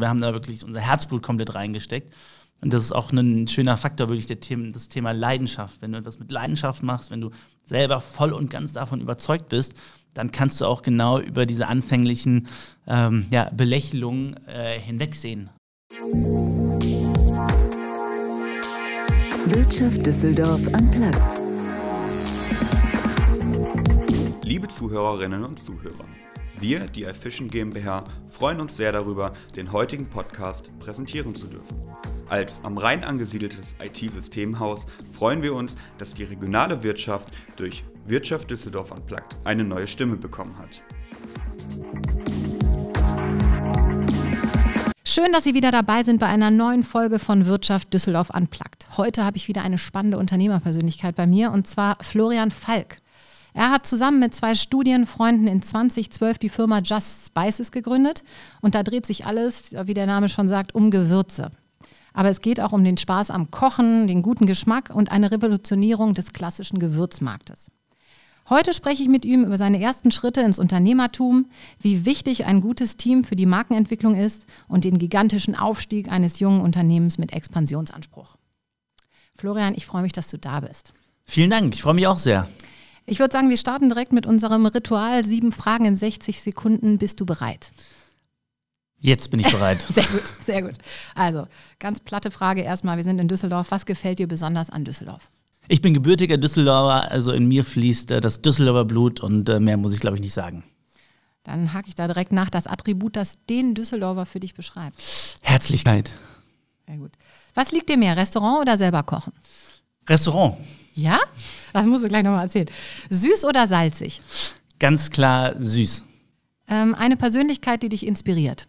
Wir haben da wirklich unser Herzblut komplett reingesteckt. Und das ist auch ein schöner Faktor, wirklich der Thema, das Thema Leidenschaft. Wenn du etwas mit Leidenschaft machst, wenn du selber voll und ganz davon überzeugt bist, dann kannst du auch genau über diese anfänglichen ähm, ja, Belächelungen äh, hinwegsehen. Wirtschaft Düsseldorf am Platz. Liebe Zuhörerinnen und Zuhörer, wir, die iFishing GmbH, freuen uns sehr darüber, den heutigen Podcast präsentieren zu dürfen. Als am Rhein angesiedeltes IT-Systemhaus freuen wir uns, dass die regionale Wirtschaft durch Wirtschaft Düsseldorf Unplugged eine neue Stimme bekommen hat. Schön, dass Sie wieder dabei sind bei einer neuen Folge von Wirtschaft Düsseldorf Unplugged. Heute habe ich wieder eine spannende Unternehmerpersönlichkeit bei mir und zwar Florian Falk. Er hat zusammen mit zwei Studienfreunden in 2012 die Firma Just Spices gegründet und da dreht sich alles, wie der Name schon sagt, um Gewürze. Aber es geht auch um den Spaß am Kochen, den guten Geschmack und eine Revolutionierung des klassischen Gewürzmarktes. Heute spreche ich mit ihm über seine ersten Schritte ins Unternehmertum, wie wichtig ein gutes Team für die Markenentwicklung ist und den gigantischen Aufstieg eines jungen Unternehmens mit Expansionsanspruch. Florian, ich freue mich, dass du da bist. Vielen Dank, ich freue mich auch sehr. Ich würde sagen, wir starten direkt mit unserem Ritual. Sieben Fragen in 60 Sekunden. Bist du bereit? Jetzt bin ich bereit. sehr gut, sehr gut. Also, ganz platte Frage erstmal. Wir sind in Düsseldorf. Was gefällt dir besonders an Düsseldorf? Ich bin gebürtiger Düsseldorfer, also in mir fließt äh, das Düsseldorfer Blut und äh, mehr muss ich, glaube ich, nicht sagen. Dann hake ich da direkt nach das Attribut, das den Düsseldorfer für dich beschreibt. Herzlichkeit. Sehr gut. Was liegt dir mehr, Restaurant oder selber kochen? Restaurant. Ja? Das musst du gleich nochmal erzählen. Süß oder salzig? Ganz klar süß. Ähm, eine Persönlichkeit, die dich inspiriert?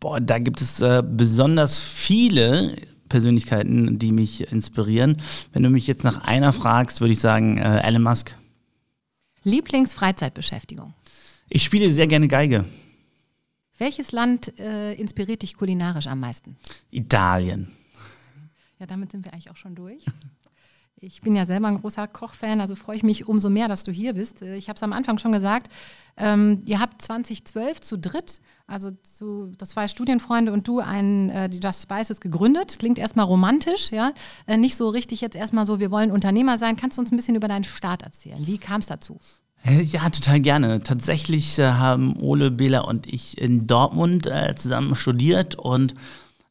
Boah, da gibt es äh, besonders viele Persönlichkeiten, die mich inspirieren. Wenn du mich jetzt nach einer fragst, würde ich sagen äh, Elon Musk. Lieblingsfreizeitbeschäftigung? Ich spiele sehr gerne Geige. Welches Land äh, inspiriert dich kulinarisch am meisten? Italien. Ja, damit sind wir eigentlich auch schon durch. Ich bin ja selber ein großer Kochfan, also freue ich mich umso mehr, dass du hier bist. Ich habe es am Anfang schon gesagt, ähm, ihr habt 2012 zu dritt, also zu, das zwei Studienfreunde und du, einen, äh, die Just Spices gegründet. Klingt erstmal romantisch, ja. Äh, nicht so richtig jetzt erstmal so, wir wollen Unternehmer sein. Kannst du uns ein bisschen über deinen Start erzählen? Wie kam es dazu? Äh, ja, total gerne. Tatsächlich äh, haben Ole, Bela und ich in Dortmund äh, zusammen studiert und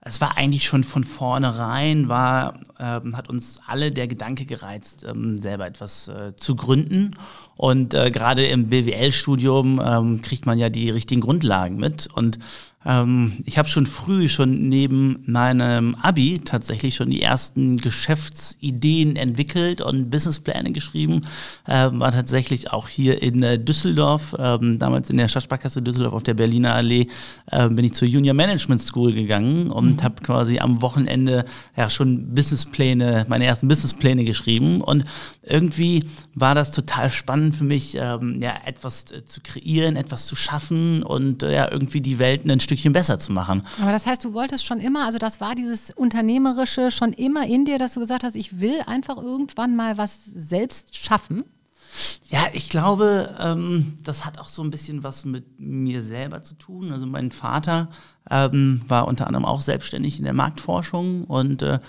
es war eigentlich schon von vornherein, war, ähm, hat uns alle der Gedanke gereizt, ähm, selber etwas äh, zu gründen. Und äh, gerade im BWL-Studium ähm, kriegt man ja die richtigen Grundlagen mit. Und ähm, ich habe schon früh, schon neben meinem Abi tatsächlich schon die ersten Geschäftsideen entwickelt und Businesspläne geschrieben. Äh, war tatsächlich auch hier in äh, Düsseldorf, ähm, damals in der Stadtsparkasse Düsseldorf auf der Berliner Allee, äh, bin ich zur Junior Management School gegangen und mhm. habe quasi am Wochenende ja schon Businesspläne, meine ersten Businesspläne geschrieben. Und irgendwie war das total spannend für mich, ähm, ja, etwas äh, zu kreieren, etwas zu schaffen und äh, ja, irgendwie die Welt ein Stückchen besser zu machen. Aber das heißt, du wolltest schon immer, also das war dieses Unternehmerische schon immer in dir, dass du gesagt hast, ich will einfach irgendwann mal was selbst schaffen? Ja, ich glaube, ähm, das hat auch so ein bisschen was mit mir selber zu tun. Also mein Vater ähm, war unter anderem auch selbstständig in der Marktforschung und äh,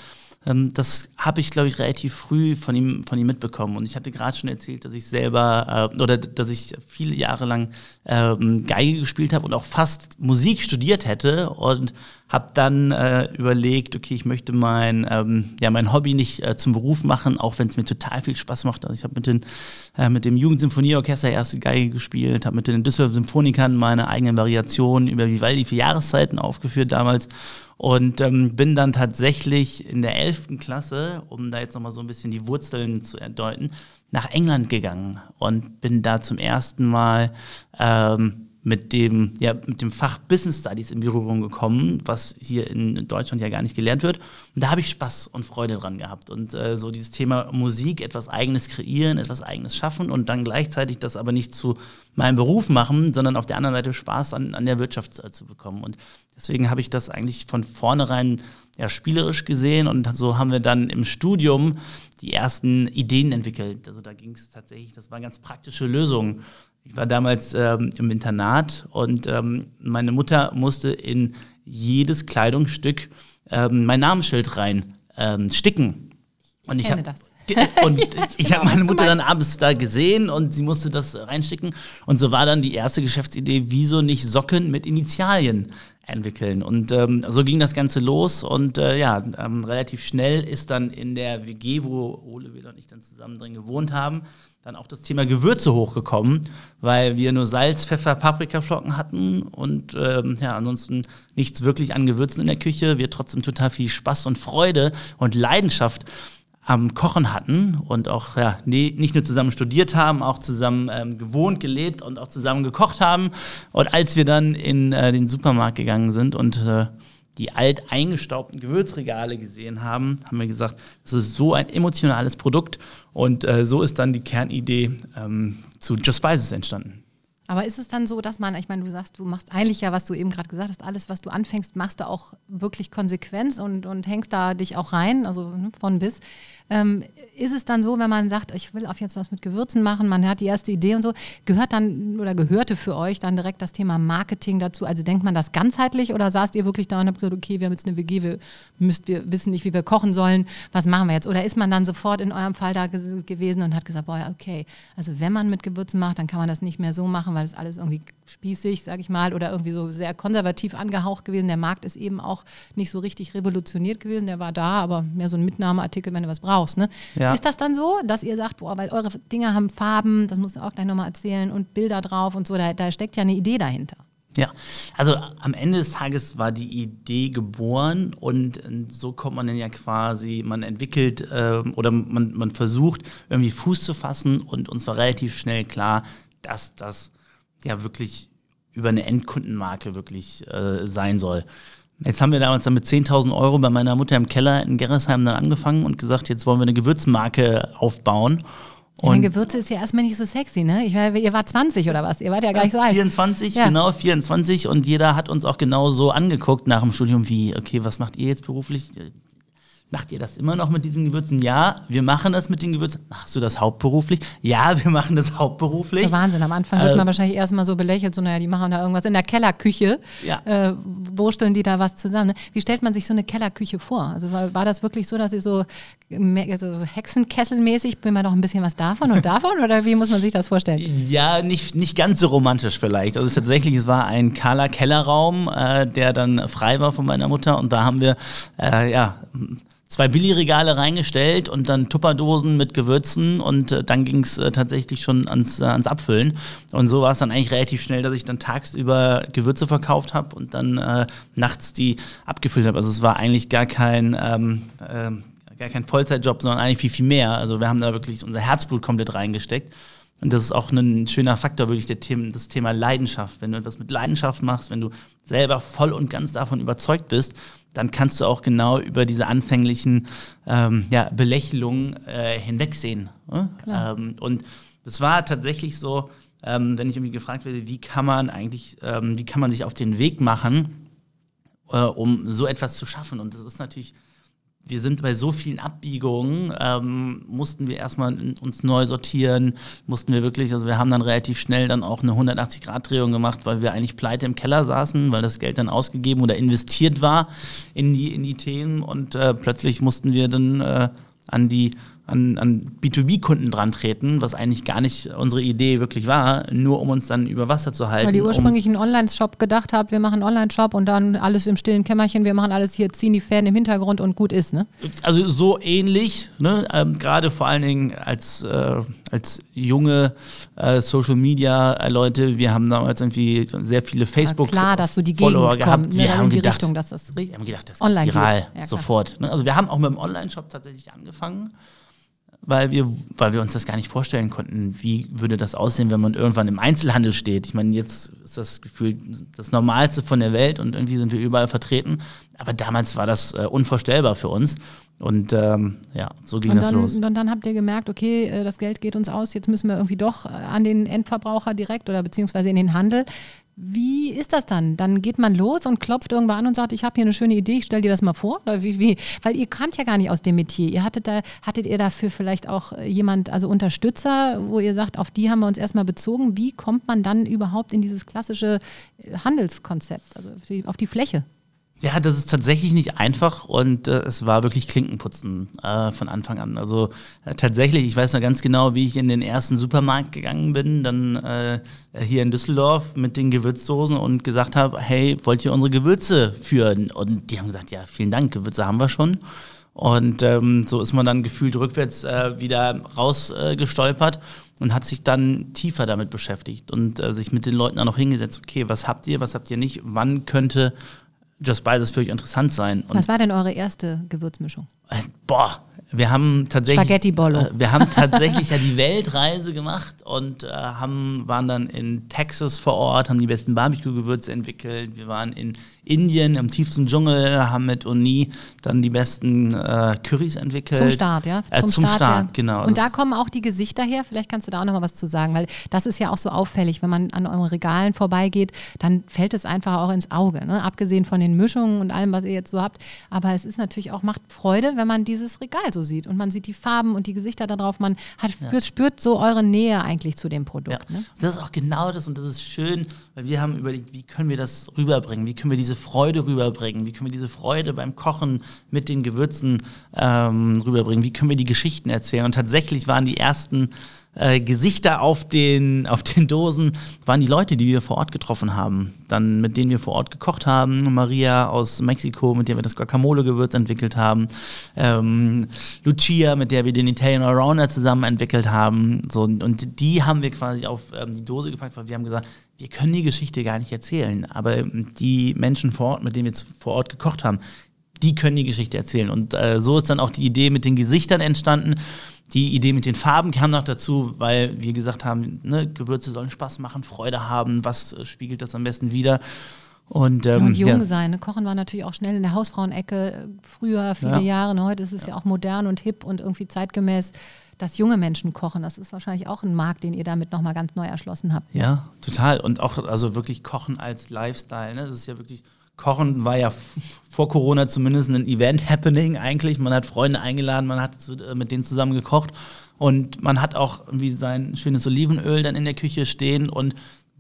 ähm, das habe ich, glaube ich, relativ früh von ihm, von ihm mitbekommen. Und ich hatte gerade schon erzählt, dass ich selber äh, oder dass ich viele Jahre lang ähm, Geige gespielt habe und auch fast Musik studiert hätte und habe dann äh, überlegt, okay, ich möchte mein, ähm, ja, mein Hobby nicht äh, zum Beruf machen, auch wenn es mir total viel Spaß macht. Also ich habe mit, den, äh, mit dem Jugendsymphonieorchester erste Geige gespielt, habe mit den Düsseldorf Symphonikern meine eigenen Variationen über Vivaldi vier Jahreszeiten aufgeführt damals und ähm, bin dann tatsächlich in der 11. Klasse, um da jetzt nochmal so ein bisschen die Wurzeln zu erdeuten, nach England gegangen und bin da zum ersten Mal ähm, mit dem, ja, mit dem Fach Business Studies in Berührung gekommen, was hier in Deutschland ja gar nicht gelernt wird. Und da habe ich Spaß und Freude dran gehabt. Und äh, so dieses Thema Musik, etwas Eigenes kreieren, etwas Eigenes schaffen und dann gleichzeitig das aber nicht zu meinem Beruf machen, sondern auf der anderen Seite Spaß an, an der Wirtschaft äh, zu bekommen. Und deswegen habe ich das eigentlich von vornherein ja, spielerisch gesehen und so haben wir dann im Studium die ersten Ideen entwickelt. Also da ging es tatsächlich, das waren ganz praktische Lösungen. Ich war damals ähm, im Internat und ähm, meine Mutter musste in jedes Kleidungsstück ähm, mein Namensschild rein ähm, sticken. Und ich kenne habe das. und ich habe meine Mutter dann abends da gesehen und sie musste das reinschicken. Und so war dann die erste Geschäftsidee, wieso nicht Socken mit Initialien entwickeln. Und ähm, so ging das Ganze los. Und äh, ja, ähm, relativ schnell ist dann in der WG, wo Ole, wir und ich dann zusammen drin gewohnt haben, dann auch das Thema Gewürze hochgekommen, weil wir nur Salz, Pfeffer, Paprikaflocken hatten und ähm, ja, ansonsten nichts wirklich an Gewürzen in der Küche. Wir trotzdem total viel Spaß und Freude und Leidenschaft am Kochen hatten und auch ja, nee, nicht nur zusammen studiert haben, auch zusammen ähm, gewohnt, gelebt und auch zusammen gekocht haben. Und als wir dann in äh, den Supermarkt gegangen sind und äh, die alt eingestaubten Gewürzregale gesehen haben, haben wir gesagt, das ist so ein emotionales Produkt. Und äh, so ist dann die Kernidee ähm, zu Just Spices entstanden. Aber ist es dann so, dass man, ich meine, du sagst, du machst eigentlich ja, was du eben gerade gesagt hast, alles, was du anfängst, machst du auch wirklich konsequent und, und hängst da dich auch rein, also ne, von bis. Ähm, ist es dann so, wenn man sagt, ich will auf jetzt was mit Gewürzen machen, man hat die erste Idee und so, gehört dann oder gehörte für euch dann direkt das Thema Marketing dazu? Also denkt man das ganzheitlich oder saßt ihr wirklich da und habt gesagt, okay, wir haben jetzt eine WG, wir, müsst, wir wissen nicht, wie wir kochen sollen, was machen wir jetzt? Oder ist man dann sofort in eurem Fall da ge- gewesen und hat gesagt, boah, okay, also wenn man mit Gewürzen macht, dann kann man das nicht mehr so machen, weil es alles irgendwie spießig, sag ich mal, oder irgendwie so sehr konservativ angehaucht gewesen. Der Markt ist eben auch nicht so richtig revolutioniert gewesen, der war da, aber mehr so ein Mitnahmeartikel, wenn du was brauchst. Ne? Ja. Ist das dann so, dass ihr sagt, boah, weil eure Dinger haben Farben, das musst du auch gleich nochmal erzählen, und Bilder drauf und so, da, da steckt ja eine Idee dahinter. Ja, also am Ende des Tages war die Idee geboren und äh, so kommt man dann ja quasi, man entwickelt ähm, oder man, man versucht irgendwie Fuß zu fassen und uns war relativ schnell klar, dass das ja wirklich über eine Endkundenmarke wirklich äh, sein soll. Jetzt haben wir damals dann mit 10.000 Euro bei meiner Mutter im Keller in Gerresheim dann angefangen und gesagt, jetzt wollen wir eine Gewürzmarke aufbauen. Ja, denn Gewürze ist ja erstmal nicht so sexy, ne? Ich, war- ihr wart 20 oder was? Ihr wart ja gar nicht so alt. 24, Ja. genau, 24 und jeder hat uns auch genau so angeguckt nach dem Studium, wie, okay, was macht ihr jetzt beruflich? Macht ihr das immer noch mit diesen Gewürzen? Ja, wir machen das mit den Gewürzen. Machst du das hauptberuflich? Ja, wir machen das hauptberuflich. So Wahnsinn. Am Anfang wird Äh, man wahrscheinlich erstmal so belächelt, so, naja, die machen da irgendwas in der Kellerküche. Ja. Äh, wursteln die da was zusammen. Ne? Wie stellt man sich so eine Kellerküche vor? Also war, war das wirklich so, dass ihr so, so Hexenkesselmäßig, bin mal doch ein bisschen was davon und davon? Oder wie muss man sich das vorstellen? Ja, nicht, nicht ganz so romantisch vielleicht. Also tatsächlich, es war ein kahler Kellerraum, äh, der dann frei war von meiner Mutter und da haben wir äh, ja, zwei Billigregale reingestellt und dann Tupperdosen mit Gewürzen und äh, dann ging es äh, tatsächlich schon ans, äh, ans Abfüllen. Und so war es dann eigentlich relativ schnell, dass ich dann tagsüber Gewürze verkauft habe und dann äh, nachts die abgefüllt habe. Also es war eigentlich gar kein... Ähm, ähm, gar kein Vollzeitjob, sondern eigentlich viel, viel mehr. Also wir haben da wirklich unser Herzblut komplett reingesteckt. Und das ist auch ein schöner Faktor, wirklich der Thema, das Thema Leidenschaft. Wenn du etwas mit Leidenschaft machst, wenn du selber voll und ganz davon überzeugt bist, dann kannst du auch genau über diese anfänglichen ähm, ja, Belächelungen äh, hinwegsehen. Ne? Ähm, und das war tatsächlich so, ähm, wenn ich irgendwie gefragt werde, wie kann man eigentlich, ähm, wie kann man sich auf den Weg machen, äh, um so etwas zu schaffen. Und das ist natürlich, wir sind bei so vielen Abbiegungen, ähm, mussten wir erstmal uns neu sortieren, mussten wir wirklich, also wir haben dann relativ schnell dann auch eine 180-Grad-Drehung gemacht, weil wir eigentlich pleite im Keller saßen, weil das Geld dann ausgegeben oder investiert war in die, in die Themen und äh, plötzlich mussten wir dann äh, an die an, an B2B-Kunden dran treten, was eigentlich gar nicht unsere Idee wirklich war, nur um uns dann über Wasser zu halten. Weil um, ursprünglich einen Online-Shop gedacht habt, wir machen einen Online-Shop und dann alles im stillen Kämmerchen, wir machen alles hier, ziehen die Fäden im Hintergrund und gut ist, ne? also so ähnlich, ne? ähm, gerade vor allen Dingen als, äh, als junge äh, Social Media äh, Leute, wir haben damals irgendwie sehr viele Facebook klar, dass so die Follower Gegend gehabt. ne, wir haben die gedacht, Richtung, dass das wir haben gedacht, das online geht viral. Ja, sofort. Ne? Also wir haben auch mit dem Online-Shop tatsächlich angefangen, weil wir, weil wir uns das gar nicht vorstellen konnten, wie würde das aussehen, wenn man irgendwann im Einzelhandel steht. Ich meine, jetzt ist das Gefühl das Normalste von der Welt und irgendwie sind wir überall vertreten. Aber damals war das äh, unvorstellbar für uns. Und ähm, ja, so ging Und das dann, los. und dann habt ihr gemerkt, okay, äh, das Geld geht uns aus, jetzt müssen wir irgendwie doch äh, an den Endverbraucher direkt oder beziehungsweise in den Handel. Wie ist das dann? Dann geht man los und klopft irgendwann an und sagt, ich habe hier eine schöne Idee, ich stell dir das mal vor. Wie, wie? Weil ihr kamt ja gar nicht aus dem Metier. Ihr hattet da, hattet ihr dafür vielleicht auch äh, jemand, also Unterstützer, wo ihr sagt, auf die haben wir uns erstmal bezogen. Wie kommt man dann überhaupt in dieses klassische äh, Handelskonzept, also auf die, auf die Fläche? Ja, das ist tatsächlich nicht einfach und äh, es war wirklich Klinkenputzen äh, von Anfang an. Also äh, tatsächlich, ich weiß noch ganz genau, wie ich in den ersten Supermarkt gegangen bin, dann äh, hier in Düsseldorf mit den Gewürzdosen und gesagt habe, hey, wollt ihr unsere Gewürze führen? Und die haben gesagt, ja, vielen Dank, Gewürze haben wir schon. Und ähm, so ist man dann gefühlt rückwärts äh, wieder rausgestolpert und hat sich dann tiefer damit beschäftigt und äh, sich mit den Leuten auch noch hingesetzt, okay, was habt ihr, was habt ihr nicht, wann könnte Just Beides für euch interessant sein. Und Was war denn eure erste Gewürzmischung? Äh, boah, wir haben tatsächlich. Spaghetti Bollo. Äh, wir haben tatsächlich ja die Weltreise gemacht und äh, haben, waren dann in Texas vor Ort, haben die besten Barbecue-Gewürze entwickelt. Wir waren in Indien im tiefsten Dschungel, haben mit Uni dann die besten äh, Currys entwickelt. Zum Start, ja? Äh, zum, zum Start, Start ja. genau. Und da kommen auch die Gesichter her. Vielleicht kannst du da auch noch mal was zu sagen, weil das ist ja auch so auffällig. Wenn man an euren Regalen vorbeigeht, dann fällt es einfach auch ins Auge. Ne? Abgesehen von den Mischungen und allem, was ihr jetzt so habt. Aber es ist natürlich auch, macht Freude, wenn man dieses Regal so sieht. Und man sieht die Farben und die Gesichter da drauf. Man hat, ja. spürt so eure Nähe eigentlich zu dem Produkt. Ja. Ne? Das ist auch genau das und das ist schön, weil wir haben überlegt, wie können wir das rüberbringen? Wie können wir diese Freude rüberbringen? Wie können wir diese Freude beim Kochen mit den Gewürzen ähm, rüberbringen? Wie können wir die Geschichten erzählen? Und tatsächlich waren die ersten äh, Gesichter auf den, auf den Dosen waren die Leute, die wir vor Ort getroffen haben. Dann mit denen wir vor Ort gekocht haben. Maria aus Mexiko, mit der wir das Guacamole-Gewürz entwickelt haben. Ähm, Lucia, mit der wir den Italian Allrounder zusammen entwickelt haben. So, und die haben wir quasi auf ähm, die Dose gepackt, weil wir haben gesagt, wir können die Geschichte gar nicht erzählen. Aber die Menschen vor Ort, mit denen wir vor Ort gekocht haben, die können die Geschichte erzählen. Und äh, so ist dann auch die Idee mit den Gesichtern entstanden. Die Idee mit den Farben kam noch dazu, weil wir gesagt haben, ne, Gewürze sollen Spaß machen, Freude haben. Was äh, spiegelt das am besten wieder? Und, ähm, und jung ja. sein. Ne? Kochen war natürlich auch schnell in der Hausfrauenecke äh, früher, viele ja. Jahre. Ne? Heute ist es ja. ja auch modern und hip und irgendwie zeitgemäß dass junge Menschen kochen. Das ist wahrscheinlich auch ein Markt, den ihr damit nochmal ganz neu erschlossen habt. Ja, total. Und auch also wirklich Kochen als Lifestyle. Ne? Das ist ja wirklich Kochen war ja vor Corona zumindest ein Event-Happening eigentlich. Man hat Freunde eingeladen, man hat äh, mit denen zusammen gekocht und man hat auch irgendwie sein schönes Olivenöl dann in der Küche stehen und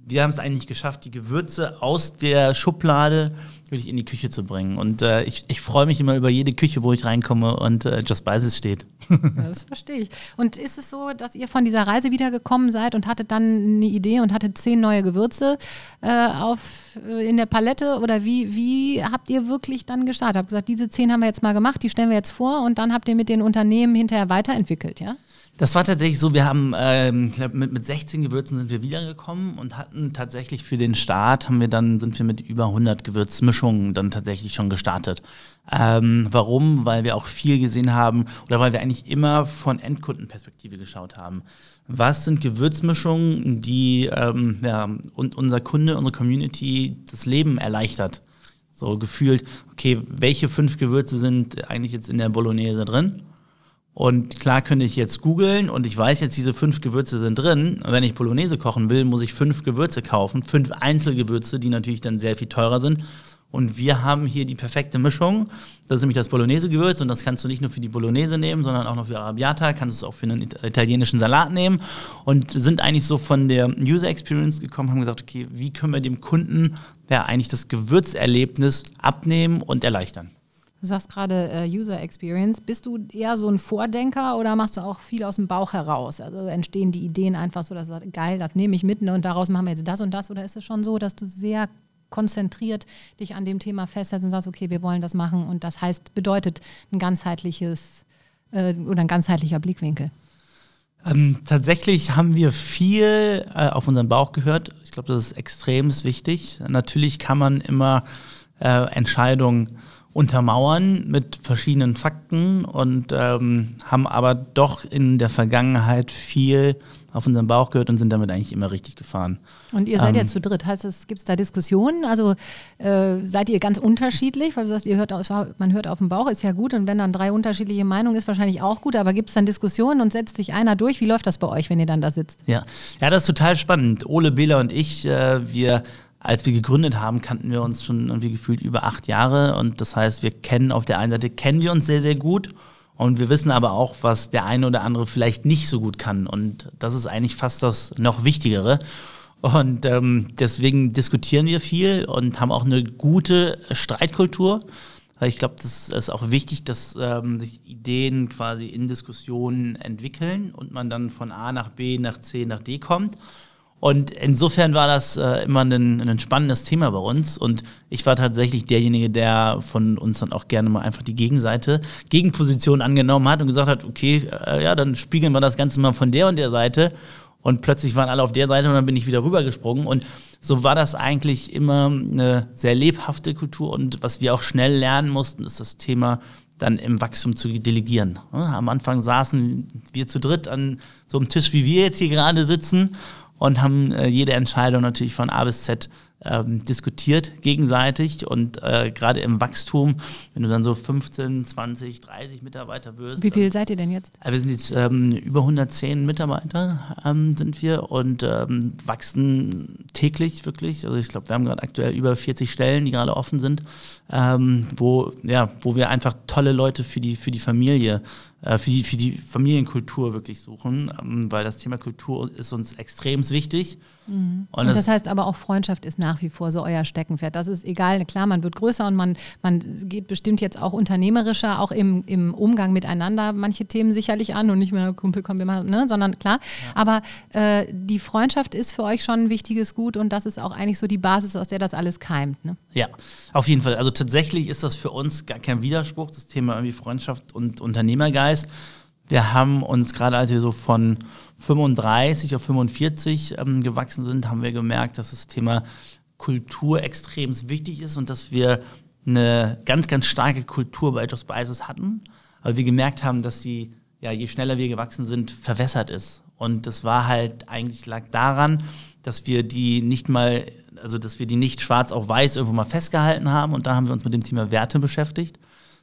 wir haben es eigentlich geschafft, die Gewürze aus der Schublade wirklich in die Küche zu bringen. Und äh, ich, ich freue mich immer über jede Küche, wo ich reinkomme und äh, Just Spices steht. Ja, das verstehe ich. Und ist es so, dass ihr von dieser Reise wiedergekommen seid und hattet dann eine Idee und hattet zehn neue Gewürze äh, auf, äh, in der Palette? Oder wie, wie habt ihr wirklich dann gestartet? Habt gesagt, diese zehn haben wir jetzt mal gemacht, die stellen wir jetzt vor und dann habt ihr mit den Unternehmen hinterher weiterentwickelt, ja? Das war tatsächlich so, wir haben ähm, mit, mit 16 Gewürzen sind wir wiedergekommen und hatten tatsächlich für den Start, haben wir dann, sind wir mit über 100 Gewürzmischungen dann tatsächlich schon gestartet. Ähm, warum? Weil wir auch viel gesehen haben oder weil wir eigentlich immer von Endkundenperspektive geschaut haben. Was sind Gewürzmischungen, die ähm, ja, und unser Kunde, unsere Community das Leben erleichtert? So gefühlt, okay, welche fünf Gewürze sind eigentlich jetzt in der Bolognese drin? Und klar könnte ich jetzt googeln und ich weiß jetzt, diese fünf Gewürze sind drin. wenn ich Bolognese kochen will, muss ich fünf Gewürze kaufen. Fünf Einzelgewürze, die natürlich dann sehr viel teurer sind. Und wir haben hier die perfekte Mischung. Das ist nämlich das Bolognese-Gewürz und das kannst du nicht nur für die Bolognese nehmen, sondern auch noch für Arabiata, kannst du es auch für einen italienischen Salat nehmen und sind eigentlich so von der User Experience gekommen, haben gesagt, okay, wie können wir dem Kunden ja eigentlich das Gewürzerlebnis abnehmen und erleichtern? Du sagst gerade äh, User Experience. Bist du eher so ein Vordenker oder machst du auch viel aus dem Bauch heraus? Also entstehen die Ideen einfach so, dass du sagst, geil, das nehme ich mit und daraus machen wir jetzt das und das? Oder ist es schon so, dass du sehr konzentriert dich an dem Thema festhältst und sagst, okay, wir wollen das machen und das heißt, bedeutet ein ganzheitliches äh, oder ein ganzheitlicher Blickwinkel? Ähm, tatsächlich haben wir viel äh, auf unseren Bauch gehört. Ich glaube, das ist extrem wichtig. Natürlich kann man immer äh, Entscheidungen untermauern mit verschiedenen Fakten und ähm, haben aber doch in der Vergangenheit viel auf unseren Bauch gehört und sind damit eigentlich immer richtig gefahren. Und ihr seid ähm, ja zu dritt. Heißt es, gibt es da Diskussionen? Also äh, seid ihr ganz unterschiedlich? Weil du sagst, ihr hört auf, man hört auf den Bauch, ist ja gut. Und wenn dann drei unterschiedliche Meinungen ist, wahrscheinlich auch gut. Aber gibt es dann Diskussionen und setzt sich einer durch? Wie läuft das bei euch, wenn ihr dann da sitzt? Ja, ja das ist total spannend. Ole, Bela und ich, äh, wir als wir gegründet haben, kannten wir uns schon irgendwie gefühlt über acht Jahre. Und das heißt, wir kennen auf der einen Seite, kennen wir uns sehr, sehr gut. Und wir wissen aber auch, was der eine oder andere vielleicht nicht so gut kann. Und das ist eigentlich fast das noch Wichtigere. Und ähm, deswegen diskutieren wir viel und haben auch eine gute Streitkultur. Ich glaube, das ist auch wichtig, dass ähm, sich Ideen quasi in Diskussionen entwickeln und man dann von A nach B, nach C, nach D kommt. Und insofern war das äh, immer ein, ein spannendes Thema bei uns. Und ich war tatsächlich derjenige, der von uns dann auch gerne mal einfach die Gegenseite, Gegenposition angenommen hat und gesagt hat, okay, äh, ja, dann spiegeln wir das Ganze mal von der und der Seite. Und plötzlich waren alle auf der Seite und dann bin ich wieder rübergesprungen. Und so war das eigentlich immer eine sehr lebhafte Kultur. Und was wir auch schnell lernen mussten, ist das Thema dann im Wachstum zu delegieren. Am Anfang saßen wir zu dritt an so einem Tisch, wie wir jetzt hier gerade sitzen und haben äh, jede Entscheidung natürlich von A bis Z ähm, diskutiert gegenseitig und äh, gerade im Wachstum, wenn du dann so 15, 20, 30 Mitarbeiter wirst. Wie viel seid ihr denn jetzt? Äh, wir sind jetzt ähm, über 110 Mitarbeiter ähm, sind wir und ähm, wachsen täglich wirklich. Also ich glaube, wir haben gerade aktuell über 40 Stellen, die gerade offen sind, ähm, wo, ja, wo wir einfach tolle Leute für die, für die Familie äh, für die, für die Familienkultur wirklich suchen, ähm, weil das Thema Kultur ist uns extrem wichtig. Mhm. Und, und, das, das, heißt aber auch, Freundschaft ist nach wie vor so euer Steckenpferd. Das ist egal, klar, man wird größer und man, man geht bestimmt jetzt auch unternehmerischer, auch im, im Umgang miteinander manche Themen sicherlich an und nicht mehr Kumpel, komm, wir machen, ne, sondern klar. Ja. Aber äh, die Freundschaft ist für euch schon ein wichtiges Gut und das ist auch eigentlich so die Basis, aus der das alles keimt. Ne? Ja, auf jeden Fall. Also tatsächlich ist das für uns gar kein Widerspruch, das Thema irgendwie Freundschaft und Unternehmergeist. Wir haben uns gerade, als wir so von 35 auf 45 ähm, gewachsen sind, haben wir gemerkt, dass das Thema Kultur extrem wichtig ist und dass wir eine ganz, ganz starke Kultur bei Just Spices hatten, weil wir gemerkt haben, dass die, ja, je schneller wir gewachsen sind, verwässert ist. Und das war halt eigentlich lag daran, dass wir die nicht mal, also dass wir die nicht schwarz auf weiß irgendwo mal festgehalten haben. Und da haben wir uns mit dem Thema Werte beschäftigt,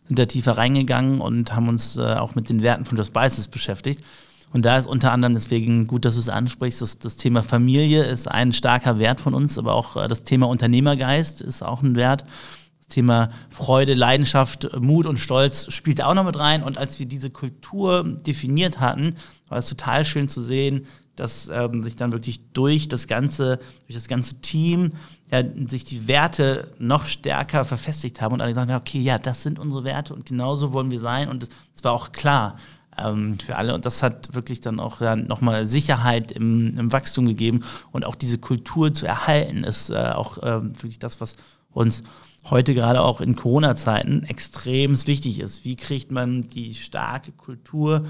sind da tiefer reingegangen und haben uns äh, auch mit den Werten von Just Spices beschäftigt. Und da ist unter anderem deswegen gut, dass du es ansprichst, das, das Thema Familie ist ein starker Wert von uns, aber auch äh, das Thema Unternehmergeist ist auch ein Wert. Das Thema Freude, Leidenschaft, Mut und Stolz spielt auch noch mit rein. Und als wir diese Kultur definiert hatten, war es total schön zu sehen, dass ähm, sich dann wirklich durch das ganze, durch das ganze Team ja, sich die Werte noch stärker verfestigt haben und alle gesagt haben, okay, ja, das sind unsere Werte und genauso wollen wir sein. Und es war auch klar ähm, für alle. Und das hat wirklich dann auch ja, nochmal Sicherheit im, im, Wachstum gegeben. Und auch diese Kultur zu erhalten, ist äh, auch äh, wirklich das, was uns heute gerade auch in Corona-Zeiten extrem wichtig ist. Wie kriegt man die starke Kultur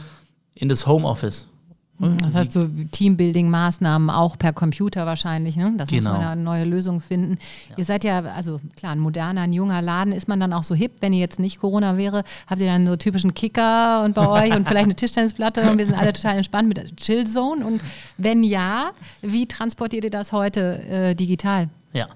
in das Homeoffice? Mhm. Das heißt, so Teambuilding-Maßnahmen auch per Computer wahrscheinlich, ne? Das genau. muss man ja eine neue Lösung finden. Ja. Ihr seid ja, also klar, ein moderner, ein junger Laden, ist man dann auch so hip, wenn ihr jetzt nicht Corona wäre, habt ihr dann so typischen Kicker und bei euch und vielleicht eine Tischtennisplatte und wir sind alle total entspannt mit der Chill Zone. Und wenn ja, wie transportiert ihr das heute äh, digital? Ja.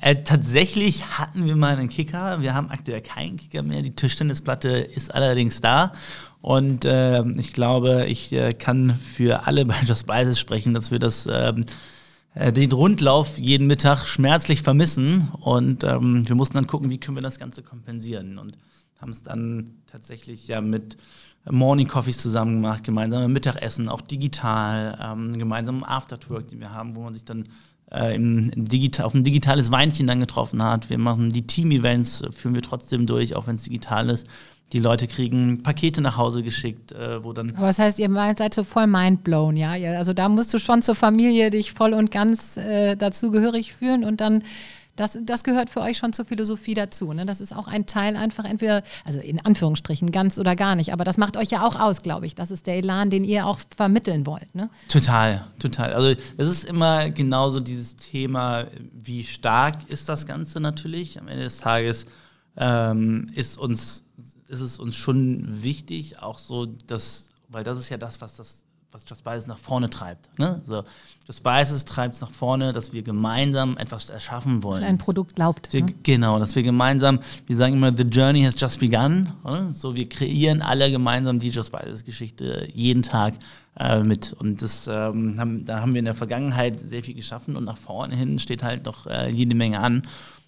Äh, tatsächlich hatten wir mal einen Kicker. Wir haben aktuell keinen Kicker mehr. Die Tischtennisplatte ist allerdings da. Und äh, ich glaube, ich äh, kann für alle bei Just Spices sprechen, dass wir das ähm, äh, den Rundlauf jeden Mittag schmerzlich vermissen. Und ähm, wir mussten dann gucken, wie können wir das Ganze kompensieren. Und haben es dann tatsächlich ja mit Morning Coffees zusammen gemacht, gemeinsame Mittagessen, auch digital, ähm, gemeinsamen Afterwork, die wir haben, wo man sich dann äh, im, im digital, auf ein digitales Weinchen dann getroffen hat. Wir machen die Team-Events, führen wir trotzdem durch, auch wenn es digital ist. Die Leute kriegen Pakete nach Hause geschickt, äh, wo dann. Aber das heißt, ihr seid so voll mindblown, ja? Also da musst du schon zur Familie dich voll und ganz äh, dazugehörig fühlen und dann das, das gehört für euch schon zur Philosophie dazu. Ne? Das ist auch ein Teil einfach entweder, also in Anführungsstrichen, ganz oder gar nicht. Aber das macht euch ja auch aus, glaube ich. Das ist der Elan, den ihr auch vermitteln wollt. Ne? Total, total. Also es ist immer genauso dieses Thema, wie stark ist das Ganze natürlich. Am Ende des Tages ähm, ist uns ist es uns schon wichtig, auch so, dass, weil das ist ja das, was das was Just Spices nach vorne treibt. Ne? So, Just Spices treibt es nach vorne, dass wir gemeinsam etwas erschaffen wollen. Ein Produkt glaubt. Wir, ne? Genau, dass wir gemeinsam, wir sagen immer, the journey has just begun. Oder? So, wir kreieren alle gemeinsam die Just Spices Geschichte jeden Tag äh, mit. Und das, ähm, haben, da haben wir in der Vergangenheit sehr viel geschaffen und nach vorne hin steht halt noch äh, jede Menge an.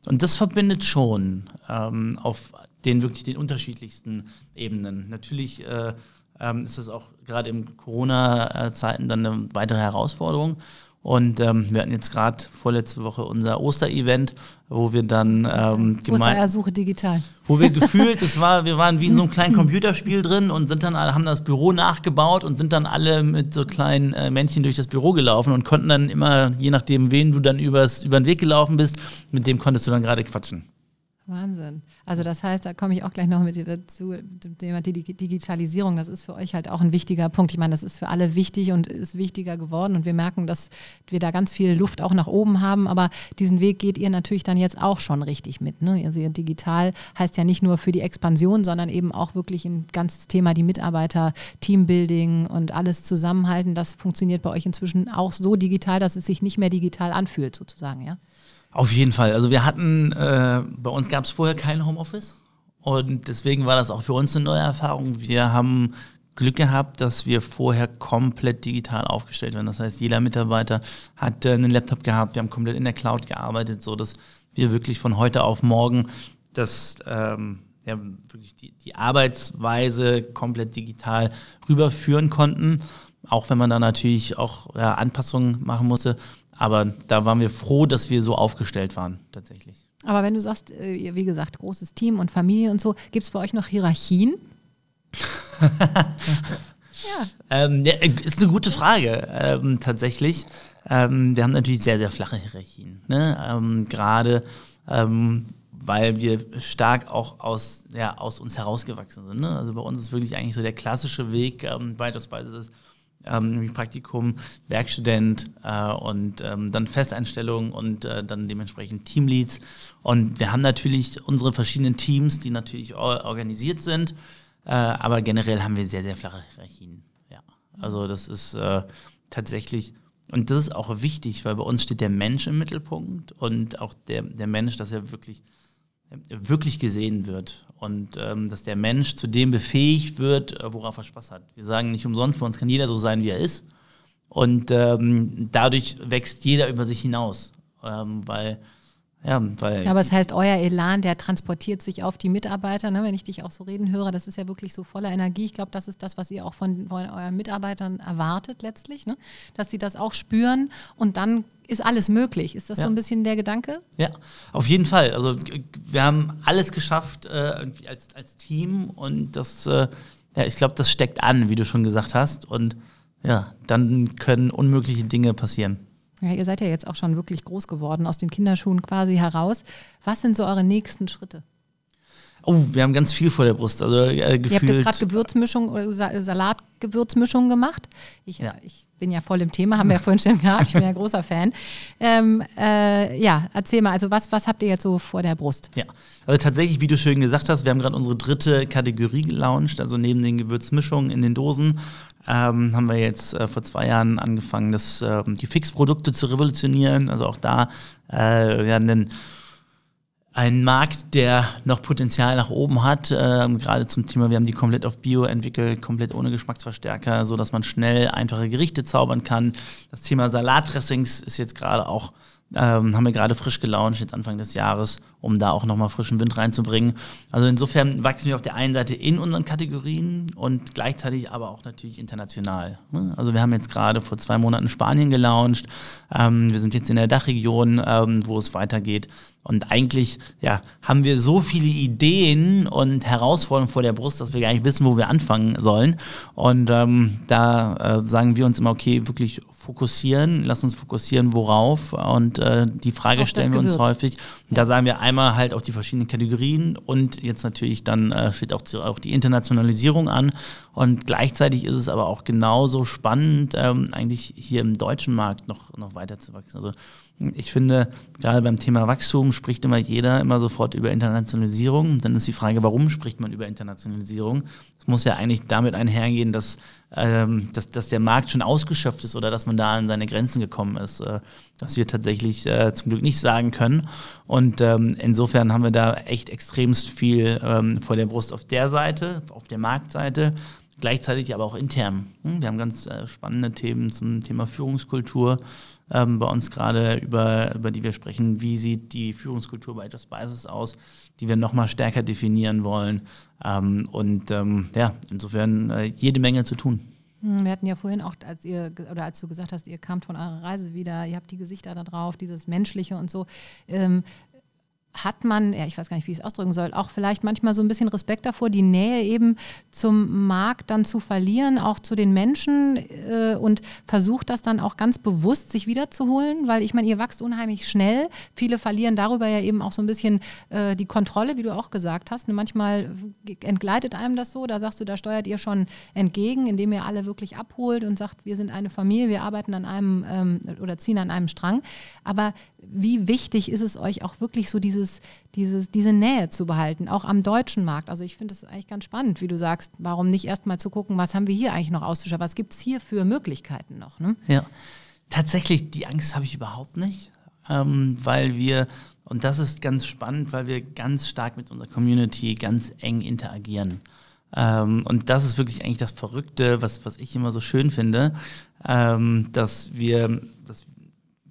Und das verbindet schon ähm, auf den wirklich den unterschiedlichsten Ebenen. Natürlich äh, ähm, ist das auch gerade in Corona-Zeiten dann eine weitere Herausforderung. Und ähm, wir hatten jetzt gerade vorletzte Woche unser Osterevent, wo wir dann ähm, Osterersuche digital. Wo wir gefühlt, das war, wir waren wie in so einem kleinen Computerspiel drin und sind dann haben das Büro nachgebaut und sind dann alle mit so kleinen äh, Männchen durch das Büro gelaufen und konnten dann immer, je nachdem, wen du dann übers, über den Weg gelaufen bist, mit dem konntest du dann gerade quatschen. Wahnsinn. Also das heißt, da komme ich auch gleich noch mit dir dazu, dem Thema Digitalisierung, das ist für euch halt auch ein wichtiger Punkt. Ich meine, das ist für alle wichtig und ist wichtiger geworden und wir merken, dass wir da ganz viel Luft auch nach oben haben, aber diesen Weg geht ihr natürlich dann jetzt auch schon richtig mit. Ne? Also digital heißt ja nicht nur für die Expansion, sondern eben auch wirklich ein ganzes Thema, die Mitarbeiter, Teambuilding und alles zusammenhalten. Das funktioniert bei euch inzwischen auch so digital, dass es sich nicht mehr digital anfühlt, sozusagen, ja? Auf jeden Fall. Also wir hatten, äh, bei uns gab es vorher kein Homeoffice und deswegen war das auch für uns eine neue Erfahrung. Wir haben Glück gehabt, dass wir vorher komplett digital aufgestellt waren. Das heißt, jeder Mitarbeiter hat äh, einen Laptop gehabt, wir haben komplett in der Cloud gearbeitet, so dass wir wirklich von heute auf morgen das ähm, ja, wirklich die, die Arbeitsweise komplett digital rüberführen konnten. Auch wenn man da natürlich auch ja, Anpassungen machen musste. Aber da waren wir froh, dass wir so aufgestellt waren, tatsächlich. Aber wenn du sagst, äh, wie gesagt, großes Team und Familie und so, gibt es bei euch noch Hierarchien? ja. Ähm, ja. Ist eine gute Frage, ähm, tatsächlich. Ähm, wir haben natürlich sehr, sehr flache Hierarchien. Ne? Ähm, gerade ähm, weil wir stark auch aus, ja, aus uns herausgewachsen sind. Ne? Also bei uns ist wirklich eigentlich so der klassische Weg, ähm, beispielsweise das ähm, Praktikum, Werkstudent äh, und ähm, dann Festeinstellung und äh, dann dementsprechend Teamleads. Und wir haben natürlich unsere verschiedenen Teams, die natürlich organisiert sind, äh, aber generell haben wir sehr, sehr flache Hierarchien. Ja. Also das ist äh, tatsächlich, und das ist auch wichtig, weil bei uns steht der Mensch im Mittelpunkt und auch der, der Mensch, dass er wirklich wirklich gesehen wird und ähm, dass der Mensch zu dem befähigt wird, äh, worauf er Spaß hat. Wir sagen nicht umsonst, bei uns kann jeder so sein, wie er ist. Und ähm, dadurch wächst jeder über sich hinaus, ähm, weil ja, weil aber es heißt, euer Elan, der transportiert sich auf die Mitarbeiter, ne? wenn ich dich auch so reden höre, das ist ja wirklich so voller Energie. Ich glaube, das ist das, was ihr auch von, von euren Mitarbeitern erwartet letztlich, ne? dass sie das auch spüren und dann ist alles möglich. Ist das ja. so ein bisschen der Gedanke? Ja, auf jeden Fall. Also wir haben alles geschafft äh, als, als Team und das, äh, ja, ich glaube, das steckt an, wie du schon gesagt hast und ja, dann können unmögliche Dinge passieren. Ja, ihr seid ja jetzt auch schon wirklich groß geworden, aus den Kinderschuhen quasi heraus. Was sind so eure nächsten Schritte? Oh, wir haben ganz viel vor der Brust. Also, äh, gefühlt, Ihr habt jetzt gerade Gewürzmischung, äh, Salatgewürzmischung gemacht. Ich, ja. ich bin ja voll im Thema, haben wir ja vorhin schon gehabt. Ich bin ja großer Fan. Ähm, äh, ja, erzähl mal, also was, was habt ihr jetzt so vor der Brust? Ja, also tatsächlich, wie du schön gesagt hast, wir haben gerade unsere dritte Kategorie gelauncht. Also neben den Gewürzmischungen in den Dosen ähm, haben wir jetzt äh, vor zwei Jahren angefangen, das, äh, die Fixprodukte zu revolutionieren. Also auch da äh, werden dann ein Markt, der noch Potenzial nach oben hat, äh, gerade zum Thema, wir haben die komplett auf Bio entwickelt, komplett ohne Geschmacksverstärker, so dass man schnell einfache Gerichte zaubern kann. Das Thema Salatdressings ist jetzt gerade auch ähm, haben wir gerade frisch gelauncht, jetzt Anfang des Jahres, um da auch nochmal frischen Wind reinzubringen. Also insofern wachsen wir auf der einen Seite in unseren Kategorien und gleichzeitig aber auch natürlich international. Also wir haben jetzt gerade vor zwei Monaten Spanien gelauncht. Ähm, wir sind jetzt in der Dachregion, ähm, wo es weitergeht. Und eigentlich ja, haben wir so viele Ideen und Herausforderungen vor der Brust, dass wir gar nicht wissen, wo wir anfangen sollen. Und ähm, da äh, sagen wir uns immer, okay, wirklich fokussieren, lass uns fokussieren, worauf. Und äh, die Frage stellen wir uns häufig. Und da sagen wir einmal halt auf die verschiedenen Kategorien und jetzt natürlich dann äh, steht auch, auch die Internationalisierung an. Und gleichzeitig ist es aber auch genauso spannend, ähm, eigentlich hier im deutschen Markt noch, noch weiter zu wachsen. Also ich finde, gerade beim Thema Wachstum spricht immer jeder immer sofort über Internationalisierung. Dann ist die Frage, warum spricht man über Internationalisierung? Es muss ja eigentlich damit einhergehen, dass, ähm, dass, dass der Markt schon ausgeschöpft ist oder dass man da an seine Grenzen gekommen ist, äh, was wir tatsächlich äh, zum Glück nicht sagen können. Und ähm, insofern haben wir da echt extremst viel ähm, vor der Brust auf der Seite, auf der Marktseite gleichzeitig aber auch intern. Hm, wir haben ganz äh, spannende Themen zum Thema Führungskultur ähm, bei uns gerade, über, über die wir sprechen. Wie sieht die Führungskultur bei Just Spices aus, die wir nochmal stärker definieren wollen. Ähm, und ähm, ja, insofern äh, jede Menge zu tun. Hm, Wir hatten ja vorhin auch, als ihr oder als du gesagt hast, ihr kamt von eurer Reise wieder, ihr habt die Gesichter da drauf, dieses Menschliche und so. Ähm, hat man, ja, ich weiß gar nicht, wie ich es ausdrücken soll, auch vielleicht manchmal so ein bisschen Respekt davor, die Nähe eben zum Markt dann zu verlieren, auch zu den Menschen äh, und versucht das dann auch ganz bewusst sich wiederzuholen, weil ich meine, ihr wächst unheimlich schnell. Viele verlieren darüber ja eben auch so ein bisschen äh, die Kontrolle, wie du auch gesagt hast. Und manchmal entgleitet einem das so, da sagst du, da steuert ihr schon entgegen, indem ihr alle wirklich abholt und sagt, wir sind eine Familie, wir arbeiten an einem ähm, oder ziehen an einem Strang. Aber wie wichtig ist es euch auch wirklich so dieses, dieses, diese Nähe zu behalten, auch am deutschen Markt? Also ich finde das eigentlich ganz spannend, wie du sagst, warum nicht erst mal zu gucken, was haben wir hier eigentlich noch auszuschauen, was gibt es hier für Möglichkeiten noch? Ne? Ja, tatsächlich, die Angst habe ich überhaupt nicht, ähm, weil wir, und das ist ganz spannend, weil wir ganz stark mit unserer Community ganz eng interagieren. Ähm, und das ist wirklich eigentlich das Verrückte, was, was ich immer so schön finde, ähm, dass wir, dass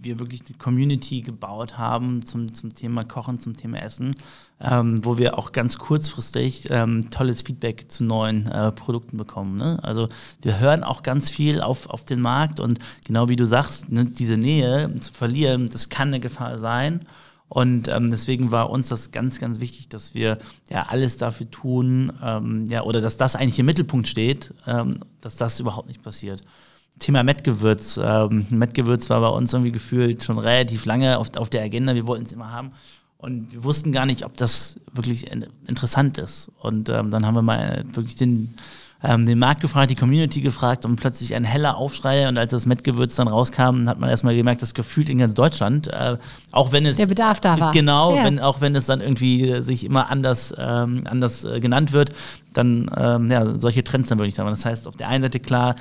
wir wirklich eine Community gebaut haben zum, zum Thema Kochen, zum Thema Essen, ähm, wo wir auch ganz kurzfristig ähm, tolles Feedback zu neuen äh, Produkten bekommen. Ne? Also wir hören auch ganz viel auf, auf den Markt und genau wie du sagst, ne, diese Nähe zu verlieren, das kann eine Gefahr sein. Und ähm, deswegen war uns das ganz, ganz wichtig, dass wir ja alles dafür tun, ähm, ja, oder dass das eigentlich im Mittelpunkt steht, ähm, dass das überhaupt nicht passiert. Thema Mettgewürz. Ähm, Mettgewürz war bei uns irgendwie gefühlt schon relativ lange auf, auf der Agenda. Wir wollten es immer haben. Und wir wussten gar nicht, ob das wirklich interessant ist. Und ähm, dann haben wir mal wirklich den, ähm, den Markt gefragt, die Community gefragt und plötzlich ein heller Aufschrei. Und als das Mettgewürz dann rauskam, hat man erstmal gemerkt, das gefühlt in ganz Deutschland. Äh, auch wenn es. Der Bedarf da war. Genau, Ja. wenn, auch wenn es dann irgendwie sich immer anders, ähm, anders äh, genannt wird, dann ähm, ja, solche Trends dann würde ich sagen. Das heißt, auf der einen Seite klar,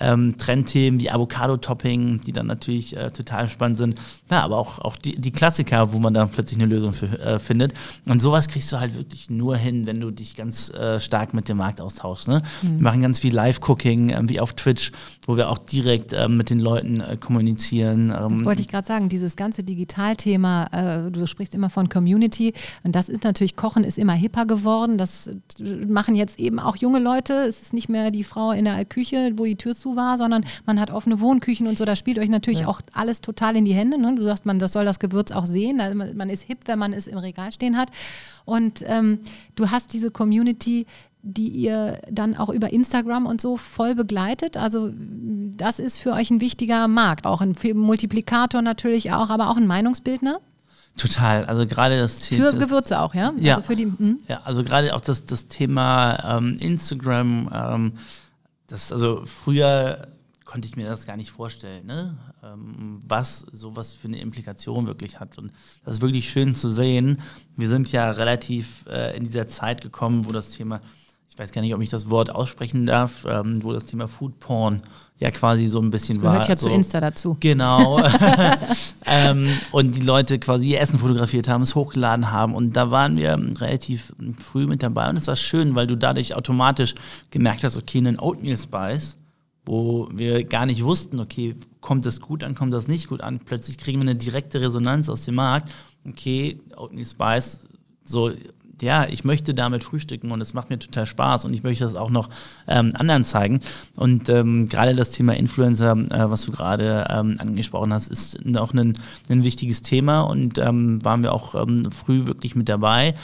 ähm, Trendthemen wie Avocado-Topping, die dann natürlich äh, total spannend sind. Ja, aber auch, auch die, die Klassiker, wo man dann plötzlich eine Lösung für, äh, findet. Und sowas kriegst du halt wirklich nur hin, wenn du dich ganz äh, stark mit dem Markt austauschst. Ne? Wir machen ganz viel Live-Cooking, ähm, wie auf Twitch, wo wir auch direkt ähm, mit den Leuten äh, kommunizieren. Das Ähm, wollte ich gerade sagen, dieses ganze Digitalthema, äh, du sprichst immer von Community und das ist natürlich, Kochen ist immer hipper geworden, das äh, machen jetzt eben auch junge Leute, es ist nicht mehr die Frau in der Küche, wo die Tür zu war, sondern man hat offene Wohnküchen und so, da spielt euch natürlich auch alles total in die Hände. Ne? Du sagst, man das soll das Gewürz auch sehen, also man, man ist hip, wenn man es im Regal stehen hat und ähm, du hast diese Community, die ihr dann auch über Instagram und so voll begleitet. Also das ist für euch ein wichtiger Markt, auch ein Multiplikator natürlich auch, aber auch ein Meinungsbildner total. Also gerade das für das- Gewürze auch, ja? Ja. Also für die, hm? Ja, also gerade auch das, das Thema ähm, Instagram, ähm, das, also früher konnte ich mir das gar nicht vorstellen, ne? ähm, was sowas für eine Implikation wirklich hat. Und das ist wirklich schön zu sehen. Wir sind ja relativ äh, in dieser Zeit gekommen, wo das Thema, ich weiß gar nicht, ob ich das Wort aussprechen darf, ähm, wo das Thema Food Porn ja quasi so ein bisschen war. gehört ja so, zu Insta dazu. Genau. ähm, und die Leute quasi ihr Essen fotografiert haben, es hochgeladen haben. Und da waren wir relativ früh mit dabei. Und es war schön, weil du dadurch automatisch gemerkt hast, okay, einen Oatmeal Spice, wo wir gar nicht wussten, okay, kommt das gut an, kommt das nicht gut an. Plötzlich kriegen wir eine direkte Resonanz aus dem Markt. Okay, Oatmeal Spice, so ja, ich möchte damit frühstücken und es macht mir total Spaß und ich möchte das auch noch ähm, anderen zeigen. Und ähm, gerade das Thema Influencer, äh, was du gerade ähm, angesprochen hast, ist auch ein, ein wichtiges Thema und ähm, waren wir auch ähm, früh wirklich mit dabei.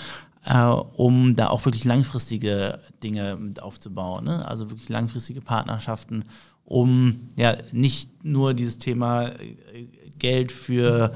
Äh, um da auch wirklich langfristige Dinge mit aufzubauen, ne? also wirklich langfristige Partnerschaften, um ja nicht nur dieses Thema äh, Geld für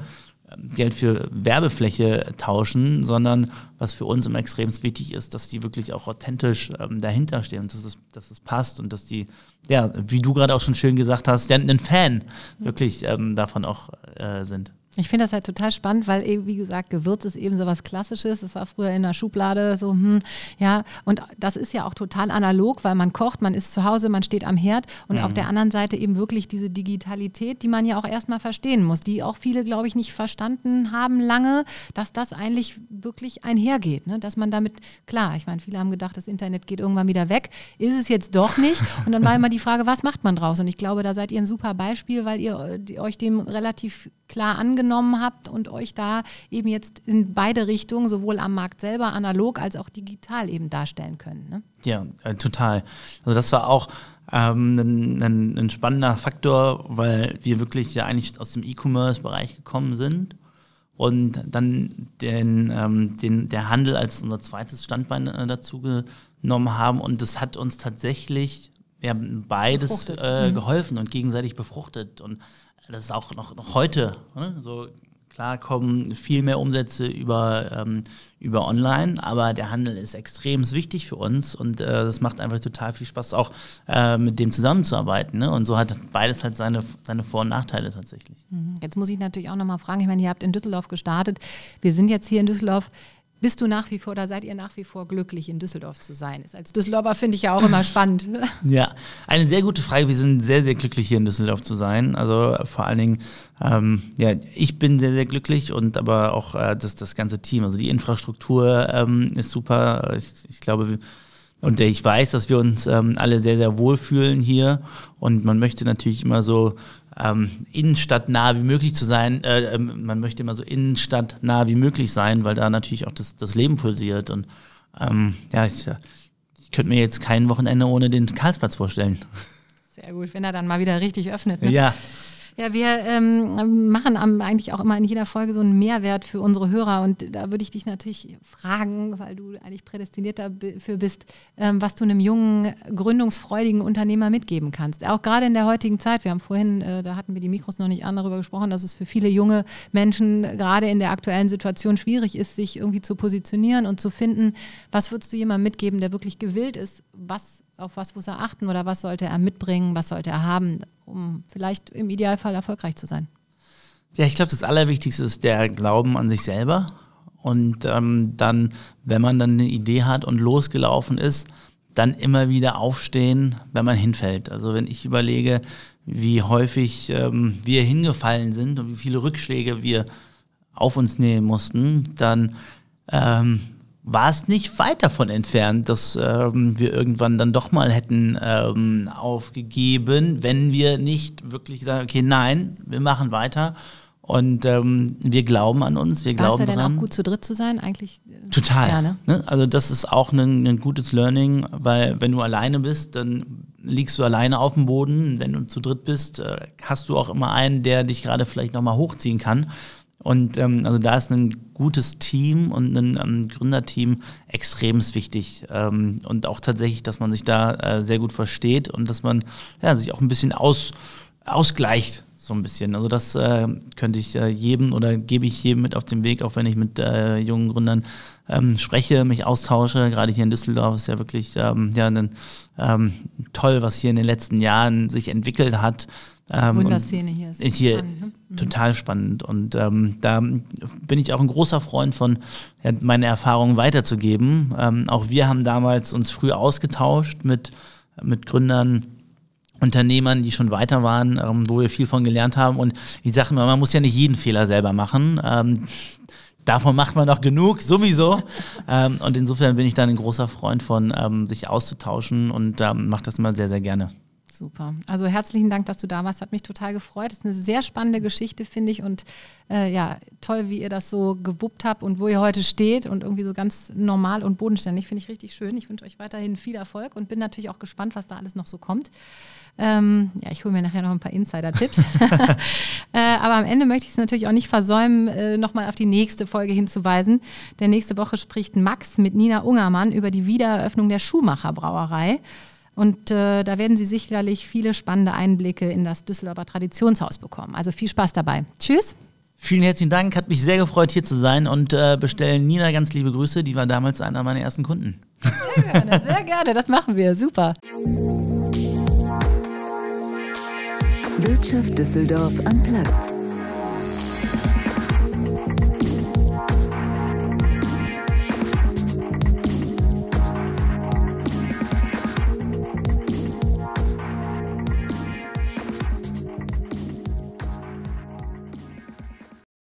Geld für Werbefläche tauschen, sondern was für uns immer extrem wichtig ist, dass die wirklich auch authentisch ähm, dahinter stehen und dass es, dass es passt und dass die, ja, wie du gerade auch schon schön gesagt hast, ja, ein Fan wirklich ähm, davon auch äh, sind. Ich finde das halt total spannend, weil, eben, wie gesagt, Gewürz ist eben so was Klassisches. Das war früher in der Schublade so, hm, ja. Und das ist ja auch total analog, weil man kocht, man ist zu Hause, man steht am Herd. Und auf der anderen Seite eben wirklich diese Digitalität, die man ja auch erstmal verstehen muss, die auch viele, glaube ich, nicht verstanden haben lange, dass das eigentlich wirklich einhergeht. Ne? Dass man damit, klar, ich meine, viele haben gedacht, das Internet geht irgendwann wieder weg. Ist es jetzt doch nicht. Und dann war immer die Frage, was macht man draus? Und ich glaube, da seid ihr ein super Beispiel, weil ihr äh, euch dem relativ klar angenommen angenommen habt und euch da eben jetzt in beide Richtungen, sowohl am Markt selber analog als auch digital eben darstellen können. Ne? Ja, äh, total. Also das war auch ähm, ein, ein, ein, spannender Faktor, weil wir wirklich ja eigentlich aus dem E-Commerce-Bereich gekommen sind und dann den, ähm, den, der Handel als unser zweites Standbein äh, dazu genommen haben und das hat uns tatsächlich ja, beides äh, mhm. geholfen und gegenseitig befruchtet und das ist auch noch, noch heute ne? so Klar kommen viel mehr Umsätze über, ähm, über Online, aber der Handel ist extrem wichtig für uns und äh, das macht einfach total viel Spaß, auch äh, mit dem zusammenzuarbeiten. Ne? Und so hat beides halt seine, seine Vor- und Nachteile tatsächlich. Mhm. Jetzt muss ich natürlich auch nochmal fragen, ich meine, ihr habt in Düsseldorf gestartet. Wir sind jetzt hier in Düsseldorf bist du nach wie vor, da seid ihr nach wie vor glücklich, in Düsseldorf zu sein? Als Düsseldorfer finde ich ja auch immer spannend. Ja, eine sehr gute Frage. Wir sind sehr, sehr glücklich, hier in Düsseldorf zu sein. Also vor allen Dingen, ähm, ja, ich bin sehr, sehr glücklich und aber auch äh, das, das ganze Team. Also die Infrastruktur ähm, ist super. Ich, ich glaube, und ich weiß, dass wir uns ähm, alle sehr, sehr wohlfühlen hier. Und man möchte natürlich immer so ähm, innenstadtnah wie möglich zu sein. Äh, ähm, man möchte immer so innenstadtnah wie möglich sein, weil da natürlich auch das, das Leben pulsiert. Und ähm, ja, ich, ich könnte mir jetzt kein Wochenende ohne den Karlsplatz vorstellen. Sehr gut, wenn er dann mal wieder richtig öffnet. Ne? Ja. Ja, wir ähm, machen eigentlich auch immer in jeder Folge so einen Mehrwert für unsere Hörer und da würde ich dich natürlich fragen, weil du eigentlich prädestiniert dafür bist, ähm, was du einem jungen, gründungsfreudigen Unternehmer mitgeben kannst. Auch gerade in der heutigen Zeit, wir haben vorhin, äh, da hatten wir die Mikros noch nicht an, darüber gesprochen, dass es für viele junge Menschen gerade in der aktuellen Situation schwierig ist, sich irgendwie zu positionieren und zu finden. Was würdest du jemandem mitgeben, der wirklich gewillt ist, was auf was muss er achten oder was sollte er mitbringen, was sollte er haben, um vielleicht im Idealfall erfolgreich zu sein? Ja, ich glaube, das Allerwichtigste ist der Glauben an sich selber. Und ähm, dann, wenn man dann eine Idee hat und losgelaufen ist, dann immer wieder aufstehen, wenn man hinfällt. Also wenn ich überlege, wie häufig ähm, wir hingefallen sind und wie viele Rückschläge wir auf uns nehmen mussten, dann ähm, war es nicht weit davon entfernt, dass ähm, wir irgendwann dann doch mal hätten ähm, aufgegeben, wenn wir nicht wirklich sagen, okay, nein, wir machen weiter. Und ähm, wir glauben an uns, wir War's glauben ja denn dran. auch gut zu dritt zu sein, eigentlich? Äh, Total. Ja, ne? Ne? Also das ist auch ein, ein gutes Learning, weil wenn du alleine bist, dann liegst du alleine auf dem Boden. Wenn du zu dritt bist, äh, hast du auch immer einen, der dich gerade vielleicht nochmal hochziehen kann. Und ähm, also da ist ein gutes Team und ein ähm, Gründerteam extrem wichtig. Ähm, und auch tatsächlich, dass man sich da äh, sehr gut versteht und dass man ja, sich auch ein bisschen aus, ausgleicht. So ein bisschen. Also das äh, könnte ich äh, jedem oder gebe ich jedem mit auf den Weg, auch wenn ich mit äh, jungen Gründern ähm, spreche, mich austausche. Gerade hier in Düsseldorf ist ja wirklich ähm, ja, ein, ähm, toll, was hier in den letzten Jahren sich entwickelt hat. Ähm, Wunderszene hier ist, ist hier spannend, ne? Mhm. total spannend und ähm, da bin ich auch ein großer Freund von, ja, meine Erfahrungen weiterzugeben. Ähm, auch wir haben damals uns früh ausgetauscht mit, mit Gründern, Unternehmern, die schon weiter waren, ähm, wo wir viel von gelernt haben und ich sage immer, man muss ja nicht jeden Fehler selber machen. Ähm, davon macht man noch genug, sowieso. ähm, und insofern bin ich dann ein großer Freund von, ähm, sich auszutauschen und ähm, mache das immer sehr, sehr gerne. Super. Also herzlichen Dank, dass du da warst. Hat mich total gefreut. Das ist eine sehr spannende Geschichte, finde ich. Und äh, ja, toll, wie ihr das so gewuppt habt und wo ihr heute steht und irgendwie so ganz normal und bodenständig. Finde ich richtig schön. Ich wünsche euch weiterhin viel Erfolg und bin natürlich auch gespannt, was da alles noch so kommt. Ähm, ja, ich hole mir nachher noch ein paar Insider-Tipps. äh, aber am Ende möchte ich es natürlich auch nicht versäumen, äh, nochmal auf die nächste Folge hinzuweisen. Denn nächste Woche spricht Max mit Nina Ungermann über die Wiedereröffnung der Schuhmacher Brauerei. Und äh, da werden Sie sicherlich viele spannende Einblicke in das Düsseldorfer Traditionshaus bekommen. Also viel Spaß dabei. Tschüss. Vielen herzlichen Dank, hat mich sehr gefreut, hier zu sein und äh, bestellen Nina ganz liebe Grüße. Die war damals einer meiner ersten Kunden. Sehr gerne, sehr gerne, das machen wir. Super. Wirtschaft Düsseldorf am Platz.